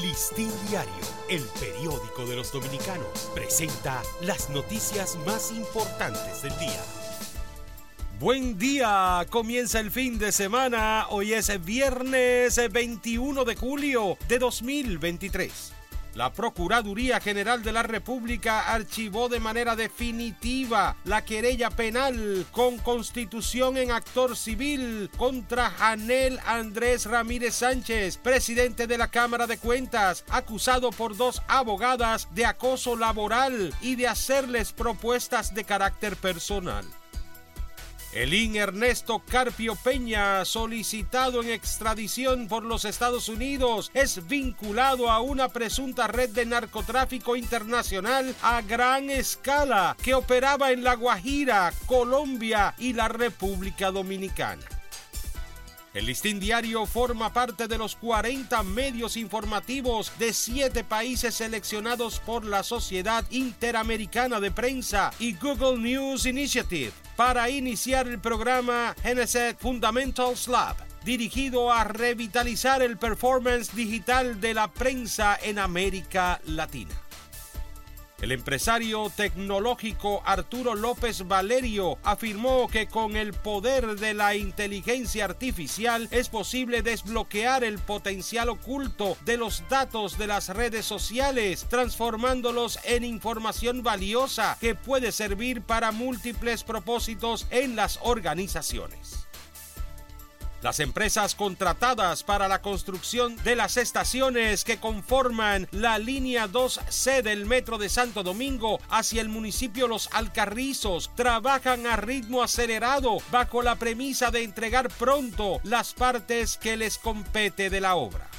Listín Diario, el periódico de los dominicanos, presenta las noticias más importantes del día. Buen día, comienza el fin de semana. Hoy es viernes 21 de julio de 2023. La Procuraduría General de la República archivó de manera definitiva la querella penal con constitución en actor civil contra Janel Andrés Ramírez Sánchez, presidente de la Cámara de Cuentas, acusado por dos abogadas de acoso laboral y de hacerles propuestas de carácter personal. El IN Ernesto Carpio Peña, solicitado en extradición por los Estados Unidos, es vinculado a una presunta red de narcotráfico internacional a gran escala que operaba en La Guajira, Colombia y la República Dominicana. El Listín Diario forma parte de los 40 medios informativos de siete países seleccionados por la Sociedad Interamericana de Prensa y Google News Initiative para iniciar el programa Geneset Fundamentals Lab dirigido a revitalizar el performance digital de la prensa en América Latina. El empresario tecnológico Arturo López Valerio afirmó que con el poder de la inteligencia artificial es posible desbloquear el potencial oculto de los datos de las redes sociales, transformándolos en información valiosa que puede servir para múltiples propósitos en las organizaciones. Las empresas contratadas para la construcción de las estaciones que conforman la línea 2C del Metro de Santo Domingo hacia el municipio Los Alcarrizos trabajan a ritmo acelerado bajo la premisa de entregar pronto las partes que les compete de la obra.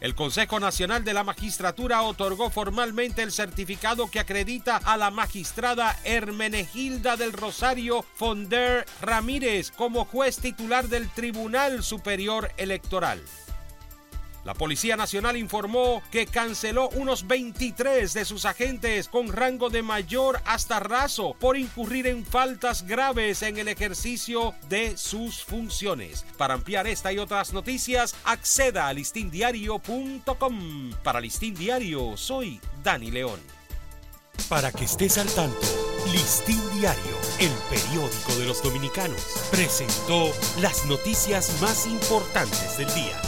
El Consejo Nacional de la Magistratura otorgó formalmente el certificado que acredita a la magistrada Hermenegilda del Rosario Fonder Ramírez como juez titular del Tribunal Superior Electoral. La Policía Nacional informó que canceló unos 23 de sus agentes con rango de mayor hasta raso por incurrir en faltas graves en el ejercicio de sus funciones. Para ampliar esta y otras noticias, acceda a listindiario.com. Para Listín Diario, soy Dani León. Para que estés al tanto, Listín Diario, el periódico de los dominicanos, presentó las noticias más importantes del día.